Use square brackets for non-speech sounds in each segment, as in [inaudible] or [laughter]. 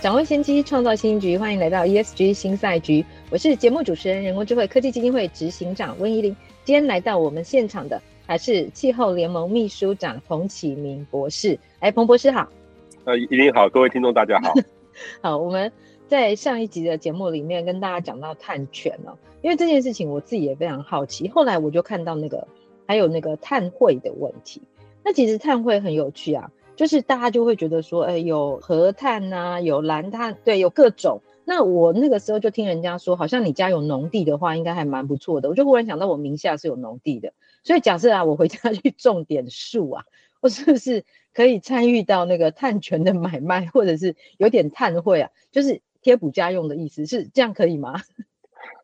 掌握先机，创造新局。欢迎来到 ESG 新赛局。我是节目主持人、人工智慧科技基金会执行长温怡玲。今天来到我们现场的还是气候联盟秘书长彭启明博士。哎，彭博士好。呃，怡玲好，各位听众大家好。[laughs] 好，我们在上一集的节目里面跟大家讲到碳权哦，因为这件事情我自己也非常好奇。后来我就看到那个还有那个碳汇的问题。那其实碳汇很有趣啊。就是大家就会觉得说，哎，有核碳呐、有蓝碳，对，有各种。那我那个时候就听人家说，好像你家有农地的话，应该还蛮不错的。我就忽然想到，我名下是有农地的，所以假设啊，我回家 [laughs] 去种点树啊，我是不是可以参与到那个碳权的买卖，或者是有点碳汇啊？就是贴补家用的意思，是这样可以吗？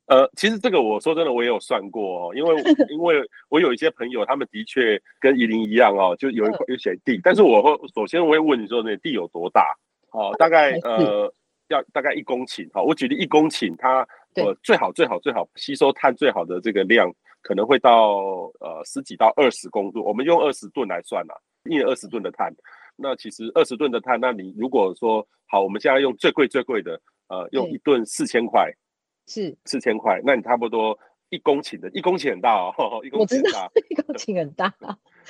呃，其实这个我说真的，我也有算过哦，因为 [laughs] 因为我有一些朋友，他们的确跟怡林一样哦，就有一块有些地，但是我会首先我会问你说，那地有多大？哦，大概呃要大概一公顷。好，我举例一公顷，它呃最好最好最好吸收碳最好的这个量，可能会到呃十几到二十公吨。我们用二十吨来算啦，一年二十吨的碳。那其实二十吨的碳，那你如果说好，我们现在用最贵最贵的，呃，用一吨四千块。是四千块，那你差不多一公顷的，一公顷很大哦，[laughs] 一公顷很大，一公顷很大。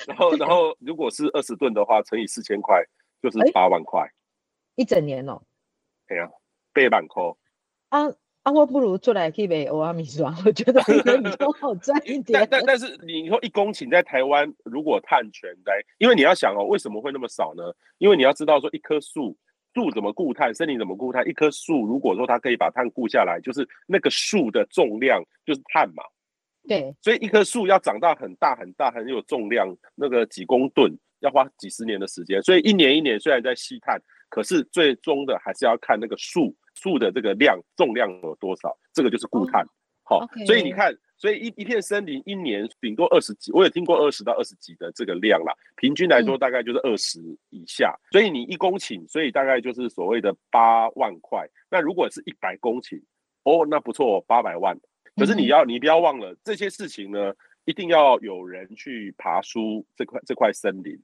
然后，然后如果是二十吨的话，乘以四千块，就是八万块，一整年哦。对啊，背板扣。啊啊，我不如做来去买欧阿米霜，[laughs] 我觉得比较好赚一点。[laughs] 但但但是你说一公顷在台湾，如果碳权在，因为你要想哦，为什么会那么少呢？因为你要知道说一棵树。树怎么固碳？森林怎么固碳？一棵树如果说它可以把碳固下来，就是那个树的重量就是碳嘛。对，所以一棵树要长到很大很大很有重量，那个几公吨要花几十年的时间。所以一年一年虽然在吸碳，可是最终的还是要看那个树树的这个量重量有多少，这个就是固碳。好.所以你看。所以一一片森林一年顶多二十几，我也听过二十到二十几的这个量啦。平均来说大概就是二十以下。嗯。所以你一公顷，所以大概就是所谓的八万块。那如果是一百公顷，哦，那不错，八百万。可是你要你不要忘了这些事情呢，一定要有人去爬出这块这块森林。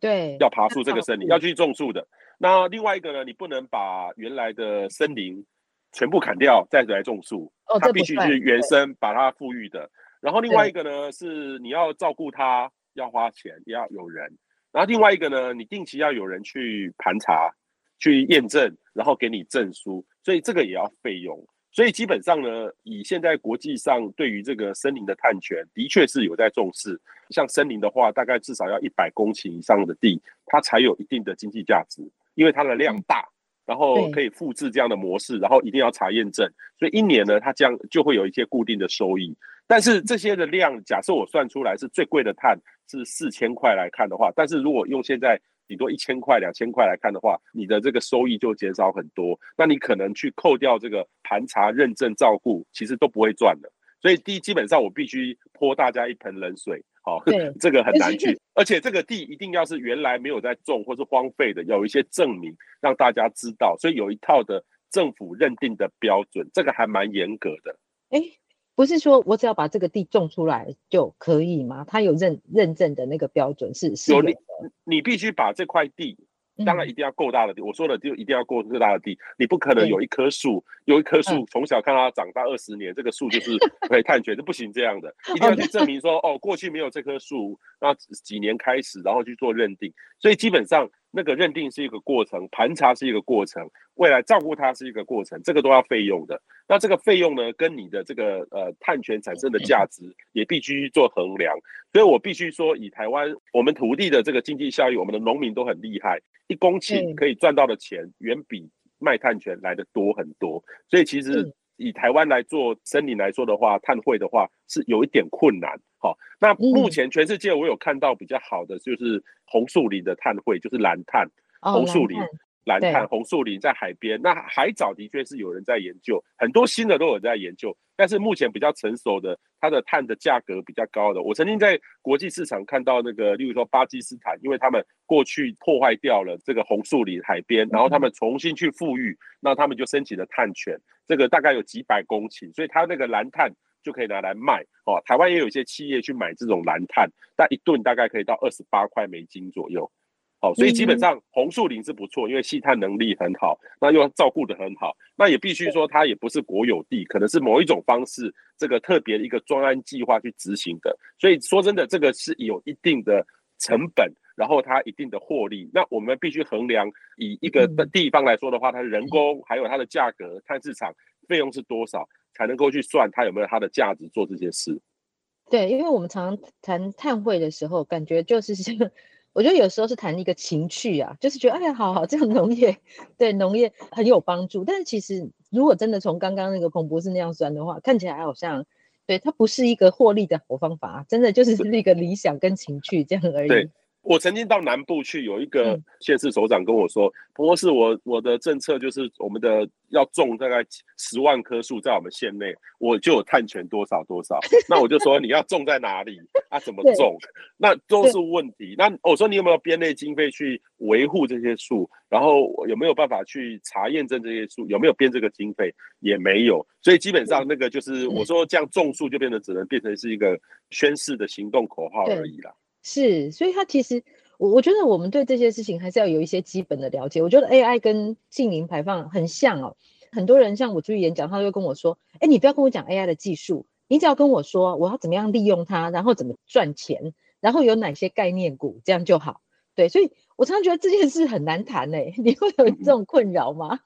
对，要爬出这个森林，要去种树的。那另外一个呢，你不能把原来的森林。全部砍掉，再来种树，它必须是原生把它富裕的。然后另外一个呢，是你要照顾它，要花钱，要有人。然后另外一个呢，你定期要有人去盘查、去验证，然后给你证书，所以这个也要费用。所以基本上呢，以现在国际上对于这个森林的探权，的确是有在重视。像森林的话，大概至少要一百公顷以上的地，它才有一定的经济价值，因为它的量大。然后可以复制这样的模式，然后一定要查验证，所以一年呢，它将就会有一些固定的收益。但是这些的量，假设我算出来是最贵的碳是四千块来看的话，但是如果用现在顶多一千块、两千块来看的话，你的这个收益就减少很多。那你可能去扣掉这个盘查、认证、照顾，其实都不会赚的。所以第一，基本上我必须泼大家一盆冷水。好，[laughs] 这个很难去，而且这个地一定要是原来没有在种或是荒废的，有一些证明让大家知道，所以有一套的政府认定的标准，这个还蛮严格的。哎，不是说我只要把这个地种出来就可以吗？它有认认证的那个标准是是有你。你必须把这块地。当然一定要够大的地，我说的就一定要够够大的地，你不可能有一棵树，有一棵树从小看它长大二十年，这个树就是 [laughs] 可以探权，这不行这样的，[laughs] 一定要去证明说，哦，过去没有这棵树，那几年开始，然后去做认定，所以基本上。那个认定是一个过程，盘查是一个过程，未来照顾它是一个过程，这个都要费用的。那这个费用呢，跟你的这个呃碳权产生的价值也必须做衡量。所以我必须说，以台湾我们土地的这个经济效益，我们的农民都很厉害，一公顷可以赚到的钱远比卖碳权来的多很多。所以其实以台湾来做森林来说的话，碳汇的话是有一点困难。好，那目前全世界我有看到比较好的就是红树林的碳汇，就是蓝碳。红树林。蓝碳、红树林在海边，那海藻的确是有人在研究，很多新的都有在研究，但是目前比较成熟的，它的碳的价格比较高的。我曾经在国际市场看到那个，例如说巴基斯坦，因为他们过去破坏掉了这个红树林海边，然后他们重新去复育，那他们就申请了碳权，这个大概有几百公顷，所以它那个蓝碳就可以拿来卖哦。台湾也有一些企业去买这种蓝碳，但一吨大概可以到二十八块美金左右。好，所以基本上红树林是不错，因为吸碳能力很好，那又照顾的很好。那也必须说，它也不是国有地，可能是某一种方式，这个特别的一个专案计划去执行的。所以说真的，这个是有一定的成本，然后它一定的获利。那我们必须衡量，以一个地方来说的话，它的人工还有它的价格，碳市场费用是多少，才能够去算它有没有它的价值做这些事。对，因为我们常常谈碳汇的时候，感觉就是像。[laughs] 我觉得有时候是谈一个情趣啊，就是觉得哎呀，好好，这样农业 [laughs] 对农业很有帮助。但是其实如果真的从刚刚那个彭博士那样算的话，看起来好像对它不是一个获利的好方法，真的就是是一个理想跟情趣这样而已。我曾经到南部去，有一个县市首长跟我说：“不过是我我的政策就是我们的要种大概十万棵树在我们县内，我就有碳权多少多少。[laughs] ”那我就说：“你要种在哪里？啊，怎么种？那都是问题。那我说你有没有编内经费去维护这些树？然后有没有办法去查验证这些树？有没有编这个经费？也没有。所以基本上那个就是我说这样种树就变得只能变成是一个宣誓的行动口号而已了。”是，所以它其实，我我觉得我们对这些事情还是要有一些基本的了解。我觉得 AI 跟净零排放很像哦。很多人像我出去演讲，他就跟我说：“哎，你不要跟我讲 AI 的技术，你只要跟我说我要怎么样利用它，然后怎么赚钱，然后有哪些概念股，这样就好。”对，所以我常常觉得这件事很难谈诶。你会有这种困扰吗？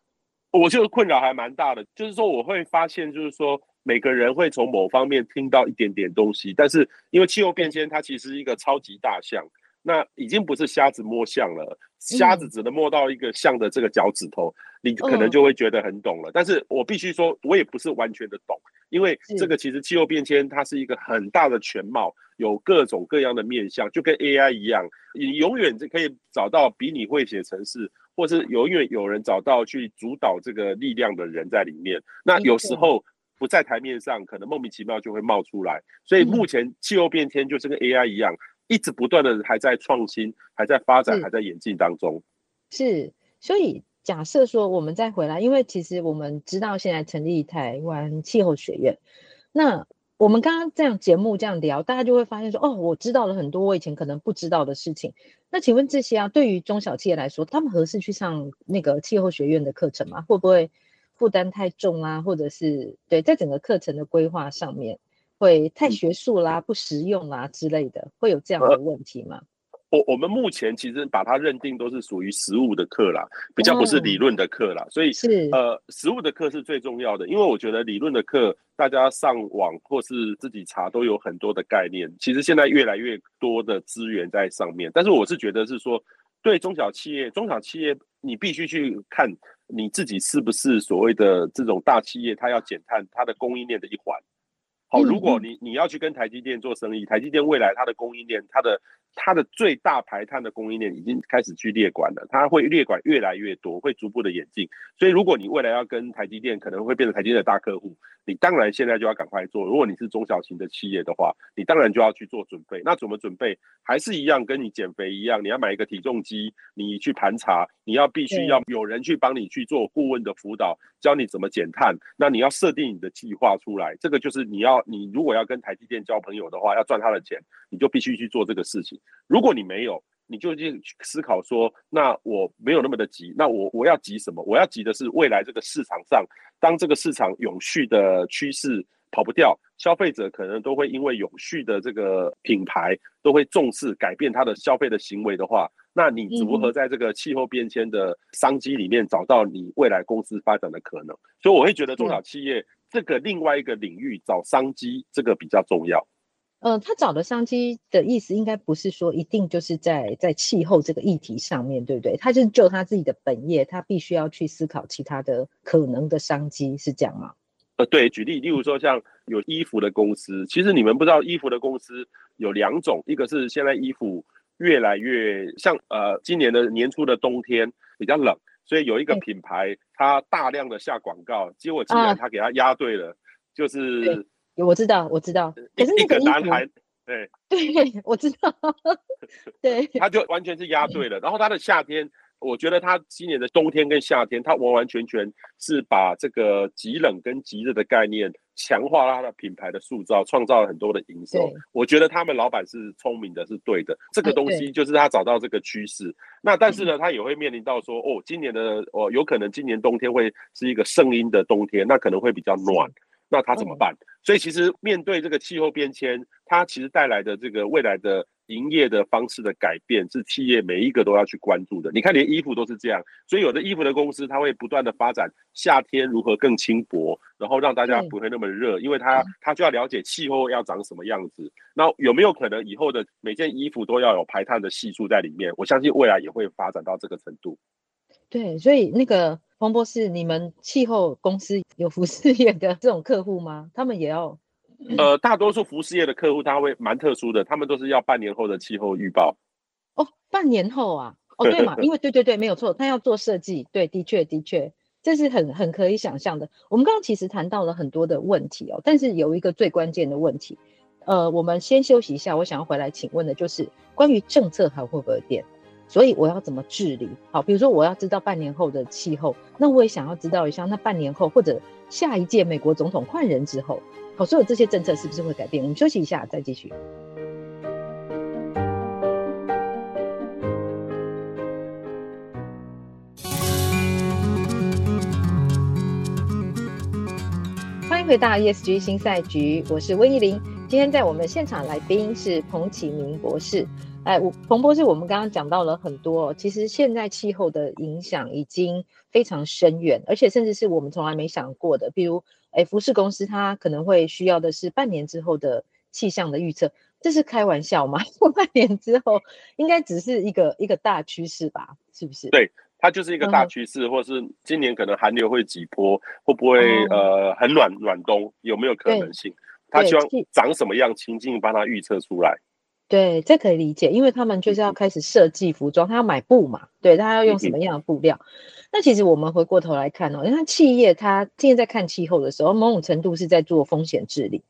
我觉得困扰还蛮大的，就是说我会发现，就是说。每个人会从某方面听到一点点东西，但是因为气候变迁，它其实是一个超级大象，那已经不是瞎子摸象了，瞎子只能摸到一个象的这个脚趾头，你可能就会觉得很懂了。但是我必须说，我也不是完全的懂，因为这个其实气候变迁它是一个很大的全貌，有各种各样的面向，就跟 AI 一样，你永远就可以找到比你会写程式，或是永远有人找到去主导这个力量的人在里面。那有时候。不在台面上，可能莫名其妙就会冒出来。所以目前气候变迁就是跟 AI 一样，一直不断的还在创新，还在发展，还在演进当中。是，所以假设说我们再回来，因为其实我们知道现在成立台湾气候学院，那我们刚刚这样节目这样聊，大家就会发现说，哦，我知道了很多我以前可能不知道的事情。那请问这些啊，对于中小企业来说，他们合适去上那个气候学院的课程吗？会不会？负担太重啊，或者是对，在整个课程的规划上面会太学术啦、不实用啦之类的，会有这样的问题吗？我、呃、我们目前其实把它认定都是属于实务的课啦，比较不是理论的课啦，所以是呃，实务的课是最重要的，因为我觉得理论的课大家上网或是自己查都有很多的概念，其实现在越来越多的资源在上面，但是我是觉得是说，对中小企业，中小企业你必须去看。你自己是不是所谓的这种大企业？它要减碳，它的供应链的一环。好，如果你你要去跟台积电做生意，台积电未来它的供应链，它的。它的最大排碳的供应链已经开始去列管了，它会列管越来越多，会逐步的演进。所以，如果你未来要跟台积电可能会变成台积电的大客户，你当然现在就要赶快做。如果你是中小型的企业的话，你当然就要去做准备。那怎么准备？还是一样，跟你减肥一样，你要买一个体重机，你去盘查，你要必须要有人去帮你去做顾问的辅导，教你怎么减碳。那你要设定你的计划出来，这个就是你要你如果要跟台积电交朋友的话，要赚他的钱，你就必须去做这个事情。如果你没有，你就去思考说，那我没有那么的急，那我我要急什么？我要急的是未来这个市场上，当这个市场永续的趋势跑不掉，消费者可能都会因为永续的这个品牌都会重视改变他的消费的行为的话，那你如何在这个气候变迁的商机里面找到你未来公司发展的可能？所以我会觉得中小企业这个另外一个领域找商机，这个比较重要。呃，他找的商机的意思，应该不是说一定就是在在气候这个议题上面对不对？他就是就他自己的本业，他必须要去思考其他的可能的商机，是这样吗？呃，对，举例，例如说像有衣服的公司，其实你们不知道，衣服的公司有两种，一个是现在衣服越来越像呃，今年的年初的冬天比较冷，所以有一个品牌它大量的下广告，结果竟然他给他押对了，就是我知道我知道，可是那个一个男孩，对 [laughs] 对，我知道，[laughs] 对，他就完全是压对了，然后他的夏天。我觉得他今年的冬天跟夏天，他完完全全是把这个极冷跟极热的概念强化了他的品牌的塑造，创造了很多的营收。我觉得他们老板是聪明的，是对的。这个东西就是他找到这个趋势。那但是呢，他也会面临到说，哦，今年的哦，有可能今年冬天会是一个盛阴的冬天，那可能会比较暖。那他怎么办？所以其实面对这个气候变迁，它其实带来的这个未来的。营业的方式的改变是企业每一个都要去关注的。你看，连衣服都是这样，所以有的衣服的公司，它会不断的发展夏天如何更轻薄，然后让大家不会那么热，因为它它就要了解气候要长什么样子。那有没有可能以后的每件衣服都要有排碳的系数在里面？我相信未来也会发展到这个程度。对，所以那个黄博士，你们气候公司有服饰业的这种客户吗？他们也要？呃，大多数服饰业的客户他会蛮特殊的，他们都是要半年后的气候预报。哦，半年后啊？哦，对嘛，因为对对对，没有错，他要做设计。对，的确的确，这是很很可以想象的。我们刚刚其实谈到了很多的问题哦，但是有一个最关键的问题，呃，我们先休息一下，我想要回来请问的就是关于政策还会不会变？所以我要怎么治理？好，比如说我要知道半年后的气候，那我也想要知道一下，那半年后或者下一届美国总统换人之后。好，所有这些政策是不是会改变？我们休息一下，再继续。欢迎回到 ESG 新赛局，我是温怡玲。今天在我们现场来宾是彭启明博士。哎，我彭博士，我们刚刚讲到了很多，其实现在气候的影响已经非常深远，而且甚至是我们从来没想过的，比如。哎，服饰公司它可能会需要的是半年之后的气象的预测，这是开玩笑吗？[laughs] 半年之后应该只是一个一个大趋势吧？是不是？对，它就是一个大趋势，嗯、或是今年可能寒流会几波，会不会、嗯、呃很暖暖冬，有没有可能性？他希望长什么样情境，帮他预测出来。对，这可以理解，因为他们就是要开始设计服装，他要买布嘛，对，他要用什么样的布料？嗯那其实我们回过头来看哦，你看企业它现在在看气候的时候，某种程度是在做风险治理，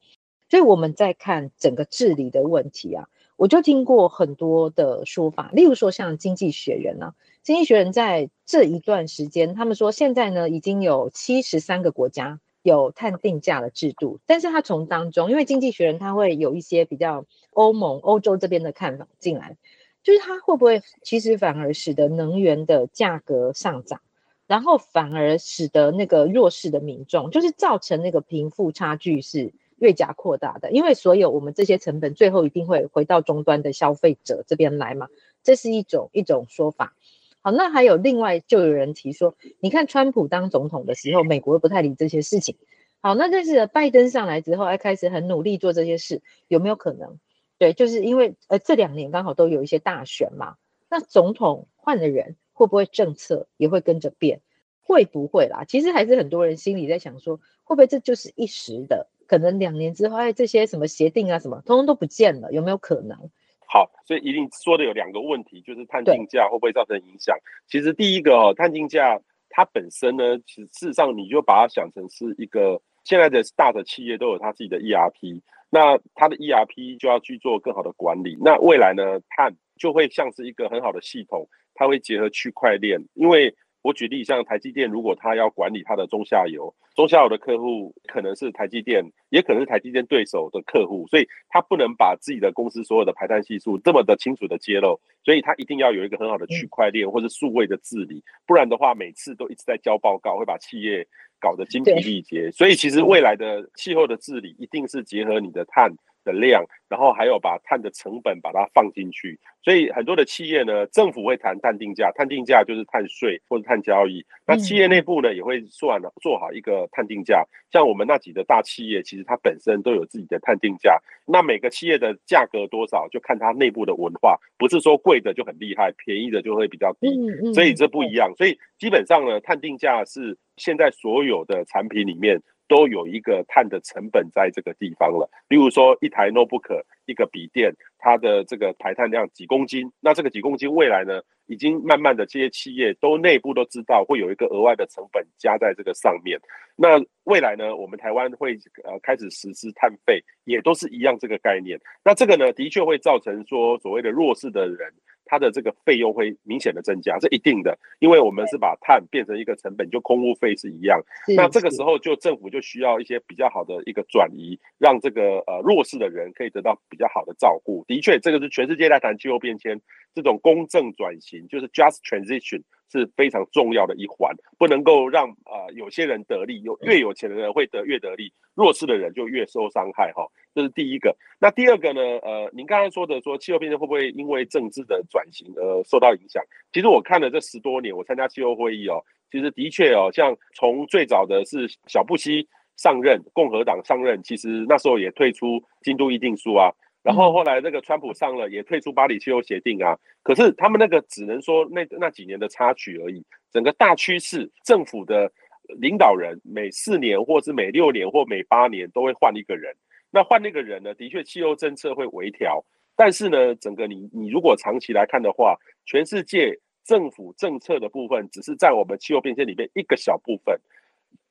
所以我们在看整个治理的问题啊。我就听过很多的说法，例如说像《经济学人》啊，《经济学人》在这一段时间，他们说现在呢已经有七十三个国家有碳定价的制度，但是他从当中，因为《经济学人》他会有一些比较欧盟、欧洲这边的看法进来，就是它会不会其实反而使得能源的价格上涨？然后反而使得那个弱势的民众，就是造成那个贫富差距是越加扩大的，因为所有我们这些成本最后一定会回到终端的消费者这边来嘛，这是一种一种说法。好，那还有另外就有人提说，你看川普当总统的时候，美国不太理这些事情。好，那这是拜登上来之后，还开始很努力做这些事，有没有可能？对，就是因为呃这两年刚好都有一些大选嘛，那总统换了人。会不会政策也会跟着变？会不会啦？其实还是很多人心里在想说，会不会这就是一时的？可能两年之后，哎，这些什么协定啊，什么通通都不见了，有没有可能？好，所以一定说的有两个问题，就是碳定价会不会造成影响？其实第一个哦，碳定价它本身呢，其实事实上你就把它想成是一个现在的大的企业都有它自己的 ERP，那它的 ERP 就要去做更好的管理。那未来呢，碳就会像是一个很好的系统。它会结合区块链，因为我举例，像台积电，如果它要管理它的中下游，中下游的客户可能是台积电，也可能是台积电对手的客户，所以它不能把自己的公司所有的排碳系数这么的清楚的揭露，所以它一定要有一个很好的区块链或者数位的治理，不然的话，每次都一直在交报告，会把企业搞得精疲力竭。所以其实未来的气候的治理，一定是结合你的碳的量，然后还有把碳的成本把它放进去。所以很多的企业呢，政府会谈碳定价，碳定价就是碳税或者碳交易。那企业内部呢，也会算了做好一个碳定价。像我们那几个大企业，其实它本身都有自己的碳定价。那每个企业的价格多少，就看它内部的文化，不是说贵的就很厉害，便宜的就会比较低。所以这不一样。所以基本上呢，碳定价是现在所有的产品里面都有一个碳的成本在这个地方了。例如说，一台 notebook，一个笔电，它的这个排碳量几公斤，那这个几公斤未来呢，已经慢慢的这些企业都内部都知道会有一个额外的成本加在这个上面。那未来呢，我们台湾会呃开始实施碳费，也都是一样这个概念。那这个呢，的确会造成说所谓的弱势的人。它的这个费用会明显的增加，这一定的，因为我们是把碳变成一个成本，就空污费是一样。那这个时候就政府就需要一些比较好的一个转移，让这个呃弱势的人可以得到比较好的照顾。的确，这个是全世界在谈气候变迁这种公正转型，就是 just transition。是非常重要的一环，不能够让呃有些人得利，有越有钱的人会得越得利，弱势的人就越受伤害哈。这是第一个。那第二个呢？呃，您刚才说的说气候变迁会不会因为政治的转型而受到影响？其实我看了这十多年，我参加气候会议哦，其实的确哦，像从最早的是小布希上任，共和党上任，其实那时候也退出京都议定书啊。然后后来那个川普上了，也退出巴黎气候协定啊。可是他们那个只能说那那几年的插曲而已。整个大趋势，政府的领导人每四年或是每六年或每八年都会换一个人。那换那个人呢，的确气候政策会微调。但是呢，整个你你如果长期来看的话，全世界政府政策的部分只是在我们气候变迁里面一个小部分，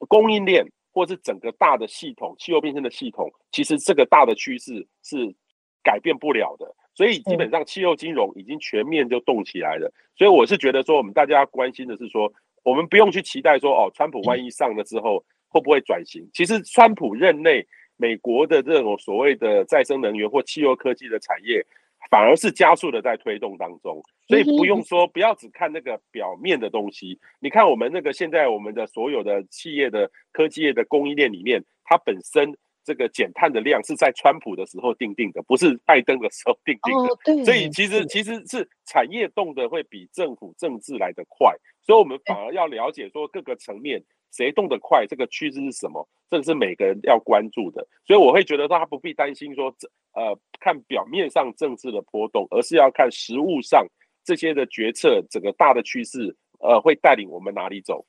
供应链或是整个大的系统，气候变迁的系统，其实这个大的趋势是。改变不了的，所以基本上气候金融已经全面就动起来了。所以我是觉得说，我们大家关心的是说，我们不用去期待说，哦，川普万一上了之后会不会转型？其实川普任内，美国的这种所谓的再生能源或汽油科技的产业，反而是加速的在推动当中。所以不用说，不要只看那个表面的东西。你看我们那个现在我们的所有的企业的科技业的供应链里面，它本身。这个减碳的量是在川普的时候定定的，不是拜登的时候定定的。哦、对，所以其实其实是产业动的会比政府政治来得快，所以我们反而要了解说各个层面谁动得快，这个趋势是什么，这个是每个人要关注的。所以我会觉得说他不必担心说呃看表面上政治的波动，而是要看实物上这些的决策，整个大的趋势呃会带领我们哪里走。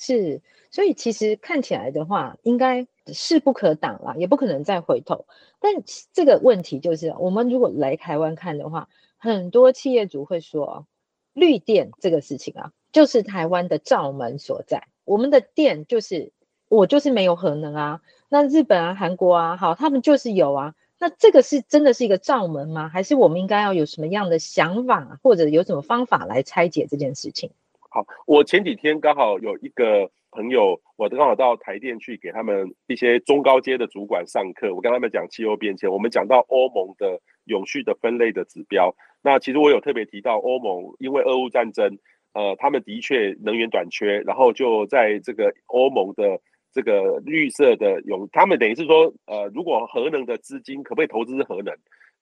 是，所以其实看起来的话，应该势不可挡了，也不可能再回头。但这个问题就是，我们如果来台湾看的话，很多企业主会说，绿电这个事情啊，就是台湾的罩门所在。我们的电就是我就是没有核能啊，那日本啊、韩国啊，好，他们就是有啊。那这个是真的是一个罩门吗？还是我们应该要有什么样的想法，或者有什么方法来拆解这件事情？好，我前几天刚好有一个朋友，我刚好到台电去给他们一些中高阶的主管上课。我跟他们讲气候变迁，我们讲到欧盟的永续的分类的指标。那其实我有特别提到欧盟，因为俄乌战争，呃，他们的确能源短缺，然后就在这个欧盟的这个绿色的永，他们等于是说，呃，如果核能的资金可不可以投资核能？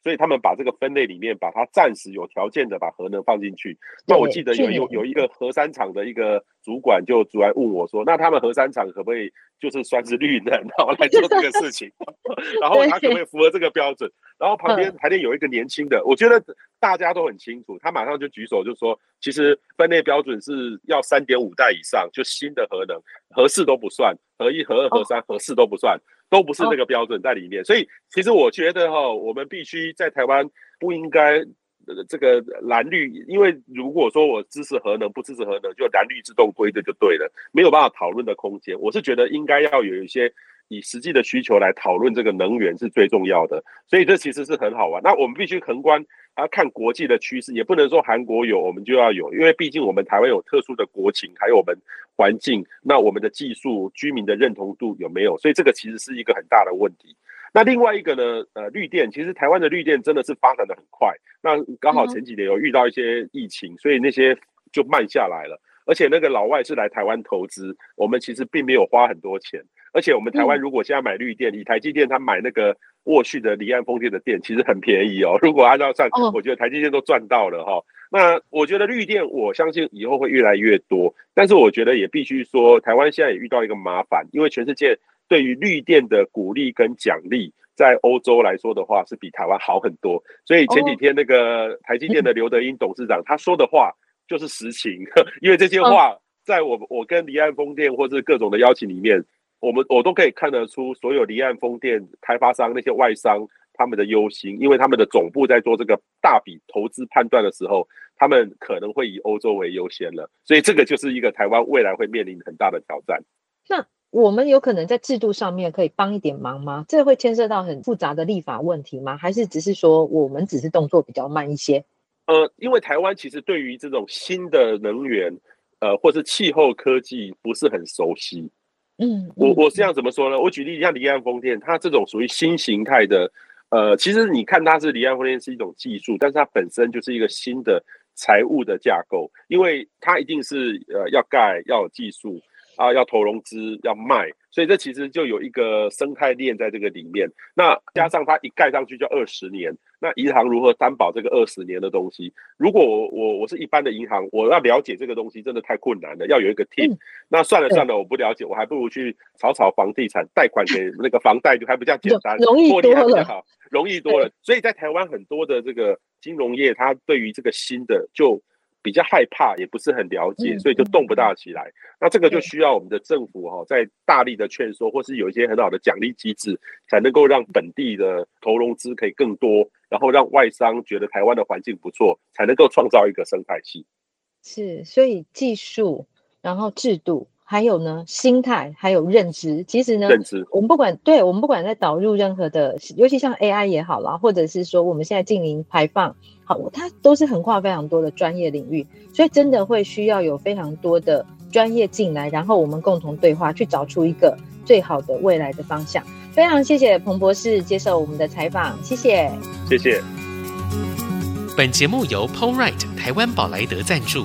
所以他们把这个分类里面，把它暂时有条件的把核能放进去。那我记得有有有一个核三厂的一个主管就主来问我说：“那他们核三厂可不可以就是算是绿能，然后来做这个事情？[laughs] 然后他可不可以符合这个标准？”然后旁边台电有一个年轻的，我觉得大家都很清楚，他马上就举手就说：“其实分类标准是要三点五代以上，就新的核能，核四都不算，核一、核二、核三、核四都不算。”都不是这个标准在里面，所以其实我觉得哈，我们必须在台湾不应该这个蓝绿，因为如果说我支持核能不支持核能，就蓝绿自动归队就对了，没有办法讨论的空间。我是觉得应该要有一些以实际的需求来讨论这个能源是最重要的，所以这其实是很好玩。那我们必须横观。要看国际的趋势，也不能说韩国有我们就要有，因为毕竟我们台湾有特殊的国情，还有我们环境，那我们的技术、居民的认同度有没有？所以这个其实是一个很大的问题。那另外一个呢，呃，绿电，其实台湾的绿电真的是发展的很快。那刚好前几年有遇到一些疫情，所以那些就慢下来了。而且那个老外是来台湾投资，我们其实并没有花很多钱。而且我们台湾如果现在买绿电，以台积电他买那个。沃旭的离岸风电的电其实很便宜哦，[laughs] 如果按照算，我觉得台积电都赚到了哈、哦。那我觉得绿电，我相信以后会越来越多，但是我觉得也必须说，台湾现在也遇到一个麻烦，因为全世界对于绿电的鼓励跟奖励，在欧洲来说的话是比台湾好很多。所以前几天那个台积电的刘德英董事长他说的话就是实情，[laughs] 因为这些话在我我跟离岸风电或是各种的邀请里面。我们我都可以看得出，所有离岸风电开发商那些外商他们的忧心，因为他们的总部在做这个大笔投资判断的时候，他们可能会以欧洲为优先了，所以这个就是一个台湾未来会面临很大的挑战。那我们有可能在制度上面可以帮一点忙吗？这会牵涉到很复杂的立法问题吗？还是只是说我们只是动作比较慢一些？呃，因为台湾其实对于这种新的能源，呃，或是气候科技不是很熟悉。嗯，我我是这样怎么说呢？我举例像离岸风电，它这种属于新形态的，呃，其实你看它是离岸风电是一种技术，但是它本身就是一个新的财务的架构，因为它一定是呃要盖要有技术。啊，要投融资，要卖，所以这其实就有一个生态链在这个里面。那加上它一盖上去就二十年，那银行如何担保这个二十年的东西？如果我我我是一般的银行，我要了解这个东西真的太困难了，要有一个 team。嗯、那算了算了，我不了解，我还不如去炒炒房地产，贷款给那个房贷就还比较简单，容易多了，好，容易多了。所以在台湾很多的这个金融业，它对于这个新的就。比较害怕，也不是很了解，所以就动不大起来。嗯、那这个就需要我们的政府哈，在大力的劝说，或是有一些很好的奖励机制，才能够让本地的投融资可以更多，然后让外商觉得台湾的环境不错，才能够创造一个生态系。是，所以技术，然后制度。还有呢，心态还有认知，其实呢，认知我们不管，对我们不管在导入任何的，尤其像 AI 也好啦，或者是说我们现在净零排放，好，它都是横跨非常多的专业领域，所以真的会需要有非常多的专业进来，然后我们共同对话，去找出一个最好的未来的方向。非常谢谢彭博士接受我们的采访，谢谢，谢谢。本节目由 POWERIGHT 台湾宝莱德赞助。